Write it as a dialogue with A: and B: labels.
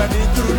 A: seven need to